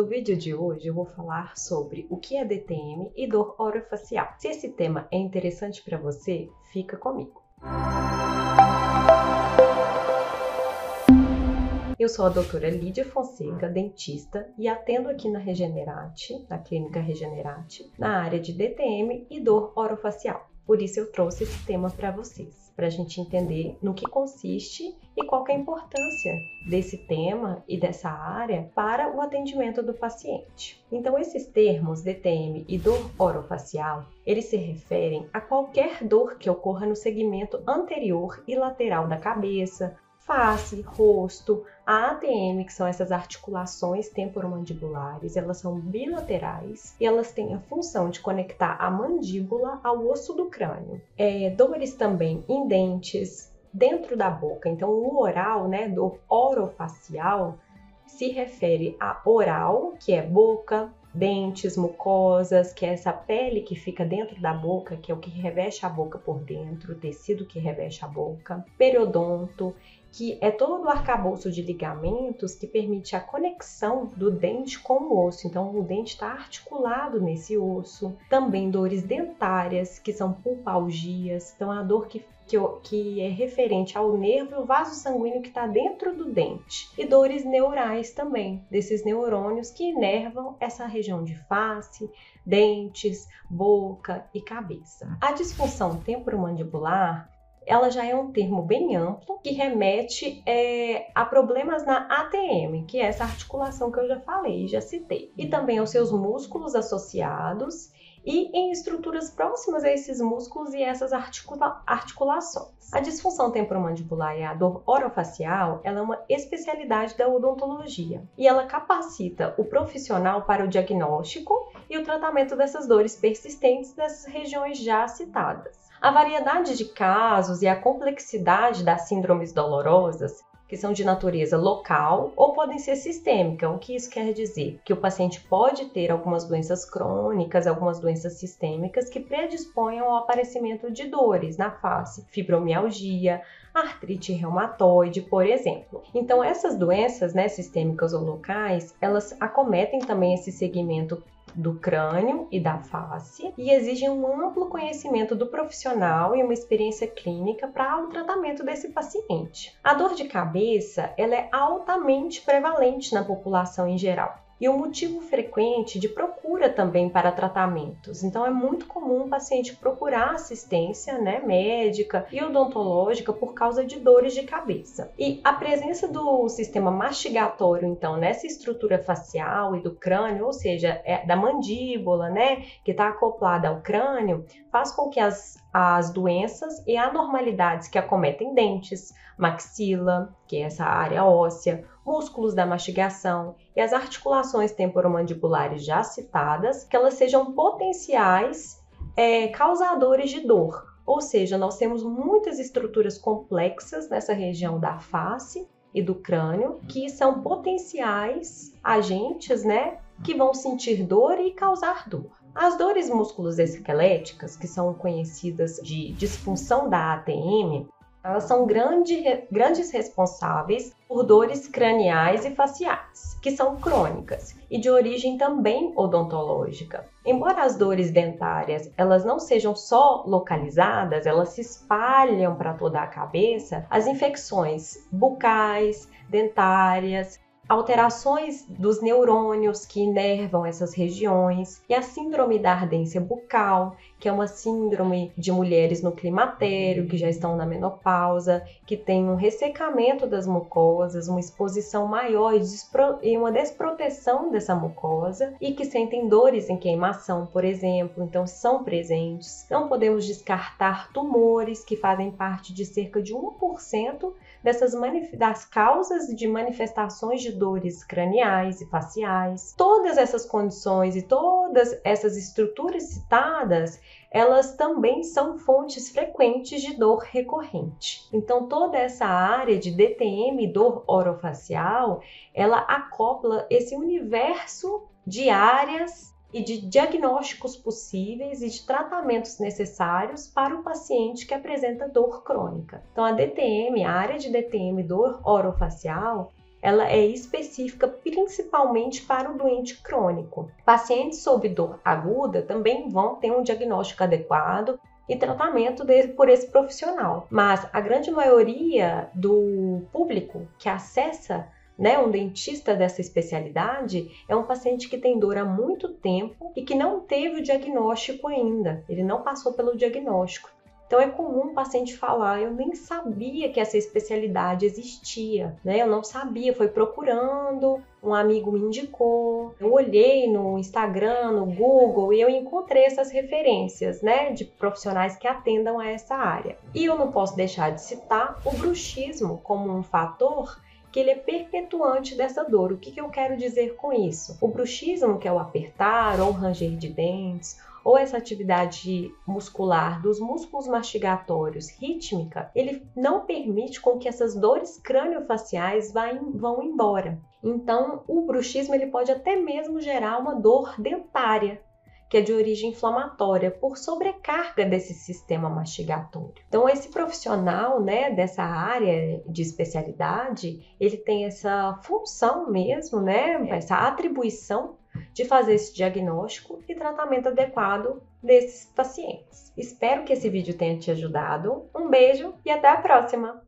No vídeo de hoje eu vou falar sobre o que é DTM e dor orofacial. Se esse tema é interessante para você, fica comigo. Eu sou a doutora Lídia Fonseca, dentista, e atendo aqui na Regenerate, na clínica Regenerate, na área de DTM e dor orofacial. Por isso eu trouxe esse tema para vocês, para a gente entender no que consiste e qual é a importância desse tema e dessa área para o atendimento do paciente. Então, esses termos DTM e dor orofacial, eles se referem a qualquer dor que ocorra no segmento anterior e lateral da cabeça, face, rosto, a ATM, que são essas articulações temporomandibulares, elas são bilaterais e elas têm a função de conectar a mandíbula ao osso do crânio. É, dores também em dentes, dentro da boca. Então, o oral, né, do orofacial, se refere a oral, que é boca, dentes, mucosas, que é essa pele que fica dentro da boca, que é o que reveste a boca por dentro, o tecido que reveste a boca, periodonto que é todo o arcabouço de ligamentos que permite a conexão do dente com o osso. Então, o dente está articulado nesse osso. Também dores dentárias, que são pulpalgias. Então, a dor que que, que, é referente ao nervo e o vaso sanguíneo que está dentro do dente. E dores neurais também, desses neurônios que inervam essa região de face, dentes, boca e cabeça. A disfunção temporomandibular ela já é um termo bem amplo que remete é, a problemas na ATM, que é essa articulação que eu já falei, já citei, e também aos seus músculos associados e em estruturas próximas a esses músculos e essas articula articulações. A disfunção temporomandibular e a dor orofacial ela é uma especialidade da odontologia e ela capacita o profissional para o diagnóstico e o tratamento dessas dores persistentes dessas regiões já citadas. A variedade de casos e a complexidade das síndromes dolorosas que são de natureza local ou podem ser sistêmica. O que isso quer dizer? Que o paciente pode ter algumas doenças crônicas, algumas doenças sistêmicas que predisponham ao aparecimento de dores na face, fibromialgia, artrite reumatoide, por exemplo. Então, essas doenças, né, sistêmicas ou locais, elas acometem também esse segmento do crânio e da face e exigem um amplo conhecimento do profissional e uma experiência clínica para o tratamento desse paciente. A dor de cabeça ela é altamente prevalente na população em geral e um motivo frequente de procura também para tratamentos. Então é muito comum o paciente procurar assistência né, médica e odontológica por causa de dores de cabeça. E a presença do sistema mastigatório, então, nessa estrutura facial e do crânio, ou seja, é da mandíbula, né, que está acoplada ao crânio, faz com que as, as doenças e anormalidades que acometem dentes, maxila, que é essa área óssea, músculos da mastigação e as articulações temporomandibulares já citadas, que elas sejam potenciais é, causadores de dor. Ou seja, nós temos muitas estruturas complexas nessa região da face e do crânio que são potenciais agentes, né, que vão sentir dor e causar dor. As dores musculoesqueléticas, que são conhecidas de disfunção da ATM, elas são grande, grandes responsáveis por dores craniais e faciais, que são crônicas e de origem também odontológica. Embora as dores dentárias elas não sejam só localizadas, elas se espalham para toda a cabeça, as infecções bucais, dentárias, alterações dos neurônios que inervam essas regiões e a síndrome da ardência bucal, que é uma síndrome de mulheres no climatério, que já estão na menopausa, que tem um ressecamento das mucosas, uma exposição maior e uma desproteção dessa mucosa e que sentem dores em queimação, por exemplo, então são presentes. Não podemos descartar tumores que fazem parte de cerca de 1% dessas das causas de manifestações de dores craniais e faciais. Todas essas condições e todas essas estruturas citadas, elas também são fontes frequentes de dor recorrente. Então, toda essa área de DTM dor orofacial, ela acopla esse universo de áreas e de diagnósticos possíveis e de tratamentos necessários para o paciente que apresenta dor crônica. Então, a DTM, a área de DTM dor orofacial, ela é específica principalmente para o doente crônico. Pacientes sob dor aguda também vão ter um diagnóstico adequado e tratamento por esse profissional. Mas a grande maioria do público que acessa né, um dentista dessa especialidade é um paciente que tem dor há muito tempo e que não teve o diagnóstico ainda. Ele não passou pelo diagnóstico. Então é comum o paciente falar, eu nem sabia que essa especialidade existia, né? Eu não sabia, foi procurando, um amigo me indicou, eu olhei no Instagram, no Google e eu encontrei essas referências, né, de profissionais que atendam a essa área. E eu não posso deixar de citar o bruxismo como um fator que ele é perpetuante dessa dor. O que, que eu quero dizer com isso? O bruxismo, que é o apertar ou ranger de dentes, ou essa atividade muscular dos músculos mastigatórios rítmica, ele não permite com que essas dores craniofaciais vão embora. Então, o bruxismo ele pode até mesmo gerar uma dor dentária, que é de origem inflamatória, por sobrecarga desse sistema mastigatório. Então, esse profissional, né, dessa área de especialidade, ele tem essa função mesmo, né, essa atribuição de fazer esse diagnóstico e tratamento adequado desses pacientes. Espero que esse vídeo tenha te ajudado. Um beijo e até a próxima!